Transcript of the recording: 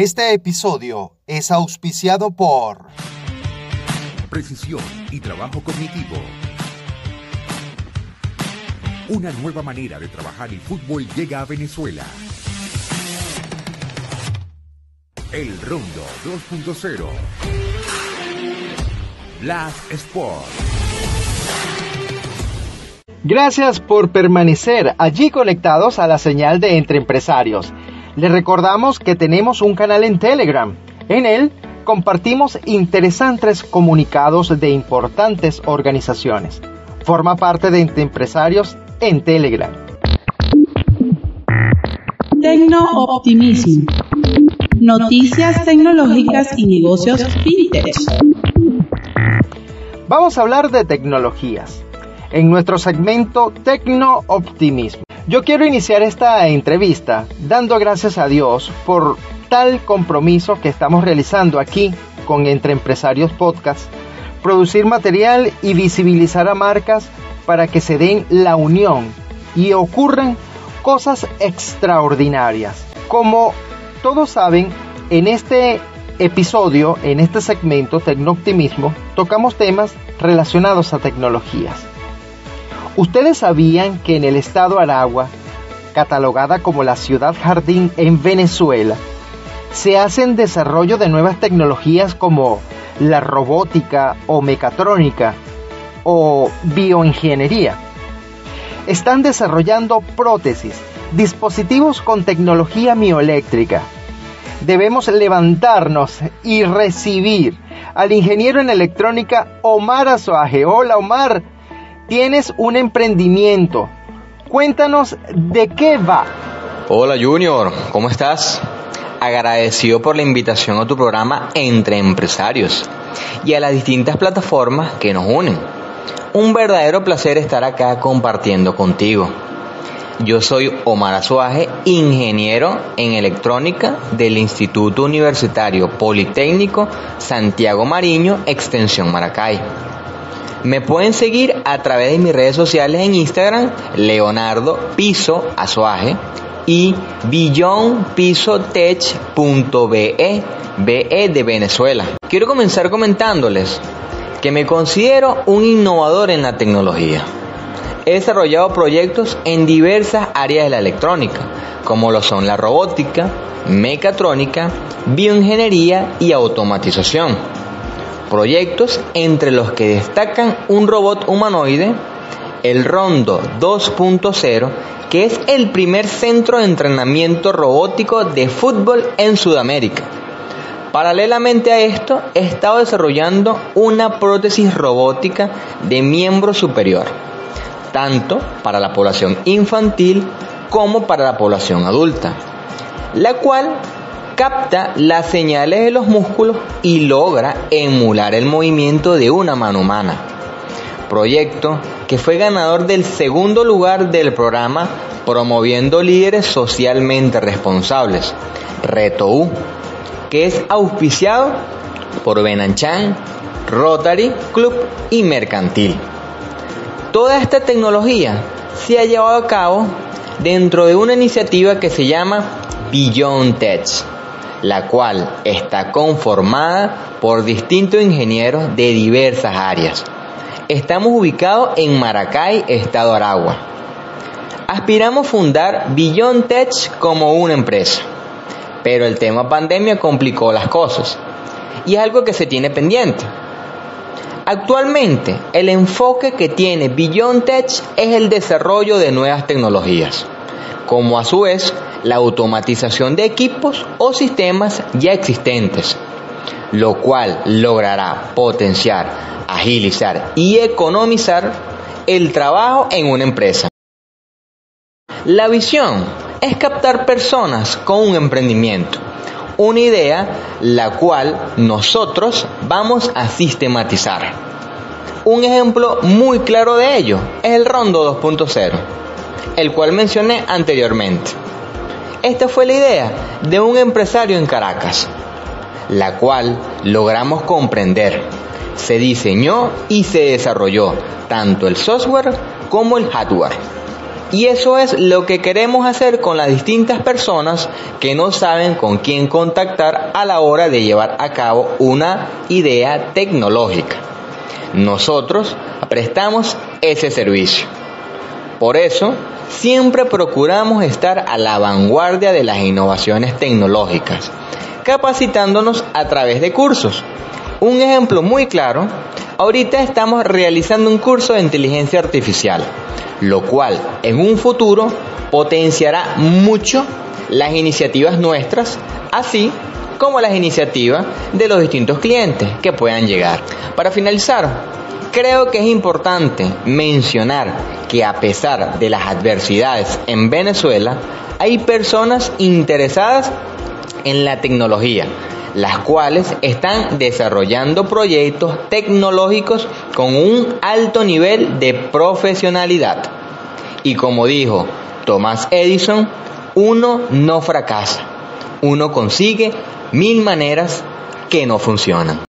Este episodio es auspiciado por Precisión y trabajo cognitivo. Una nueva manera de trabajar el fútbol llega a Venezuela. El Rondo 2.0. Blast Sport. Gracias por permanecer allí conectados a la señal de Entre Empresarios. Les recordamos que tenemos un canal en Telegram. En él compartimos interesantes comunicados de importantes organizaciones. Forma parte de Empresarios en Telegram. Tecno-optimismo. Noticias tecnológicas y negocios fintech. Vamos a hablar de tecnologías en nuestro segmento Tecno-optimismo. Yo quiero iniciar esta entrevista dando gracias a Dios por tal compromiso que estamos realizando aquí con Entre Empresarios Podcast, producir material y visibilizar a marcas para que se den la unión y ocurran cosas extraordinarias. Como todos saben, en este episodio, en este segmento Tecnooptimismo, tocamos temas relacionados a tecnologías. ¿Ustedes sabían que en el estado Aragua, catalogada como la ciudad jardín en Venezuela, se hacen desarrollo de nuevas tecnologías como la robótica o mecatrónica o bioingeniería? Están desarrollando prótesis, dispositivos con tecnología mioeléctrica. Debemos levantarnos y recibir al ingeniero en electrónica Omar Azuaje. Hola Omar, tienes un emprendimiento. Cuéntanos de qué va. Hola Junior, ¿cómo estás? Agradecido por la invitación a tu programa Entre Empresarios y a las distintas plataformas que nos unen. Un verdadero placer estar acá compartiendo contigo. Yo soy Omar Azuaje, ingeniero en electrónica del Instituto Universitario Politécnico Santiago Mariño, Extensión Maracay. Me pueden seguir a través de mis redes sociales en Instagram, Leonardo Piso Azuaje y billonpisotech.be, BE de Venezuela. Quiero comenzar comentándoles que me considero un innovador en la tecnología. He desarrollado proyectos en diversas áreas de la electrónica, como lo son la robótica, mecatrónica, bioingeniería y automatización. Proyectos entre los que destacan un robot humanoide, el Rondo 2.0, que es el primer centro de entrenamiento robótico de fútbol en Sudamérica. Paralelamente a esto, he estado desarrollando una prótesis robótica de miembro superior, tanto para la población infantil como para la población adulta, la cual capta las señales de los músculos y logra emular el movimiento de una mano humana. Proyecto que fue ganador del segundo lugar del programa Promoviendo Líderes Socialmente Responsables, Reto U, que es auspiciado por Benanchan, Rotary Club y Mercantil. Toda esta tecnología se ha llevado a cabo dentro de una iniciativa que se llama Beyond Tech, la cual está conformada por distintos ingenieros de diversas áreas. Estamos ubicados en Maracay, Estado Aragua. Aspiramos fundar Beyond Tech como una empresa, pero el tema pandemia complicó las cosas y es algo que se tiene pendiente. Actualmente, el enfoque que tiene Beyond Tech es el desarrollo de nuevas tecnologías, como a su vez la automatización de equipos o sistemas ya existentes, lo cual logrará potenciar, agilizar y economizar el trabajo en una empresa. La visión es captar personas con un emprendimiento, una idea la cual nosotros vamos a sistematizar. Un ejemplo muy claro de ello es el Rondo 2.0, el cual mencioné anteriormente. Esta fue la idea de un empresario en Caracas, la cual logramos comprender. Se diseñó y se desarrolló tanto el software como el hardware. Y eso es lo que queremos hacer con las distintas personas que no saben con quién contactar a la hora de llevar a cabo una idea tecnológica. Nosotros prestamos ese servicio. Por eso, siempre procuramos estar a la vanguardia de las innovaciones tecnológicas, capacitándonos a través de cursos. Un ejemplo muy claro, ahorita estamos realizando un curso de inteligencia artificial, lo cual en un futuro potenciará mucho las iniciativas nuestras, así como las iniciativas de los distintos clientes que puedan llegar. Para finalizar, creo que es importante mencionar que a pesar de las adversidades en Venezuela, hay personas interesadas en la tecnología, las cuales están desarrollando proyectos tecnológicos con un alto nivel de profesionalidad. Y como dijo Thomas Edison, uno no fracasa, uno consigue mil maneras que no funcionan.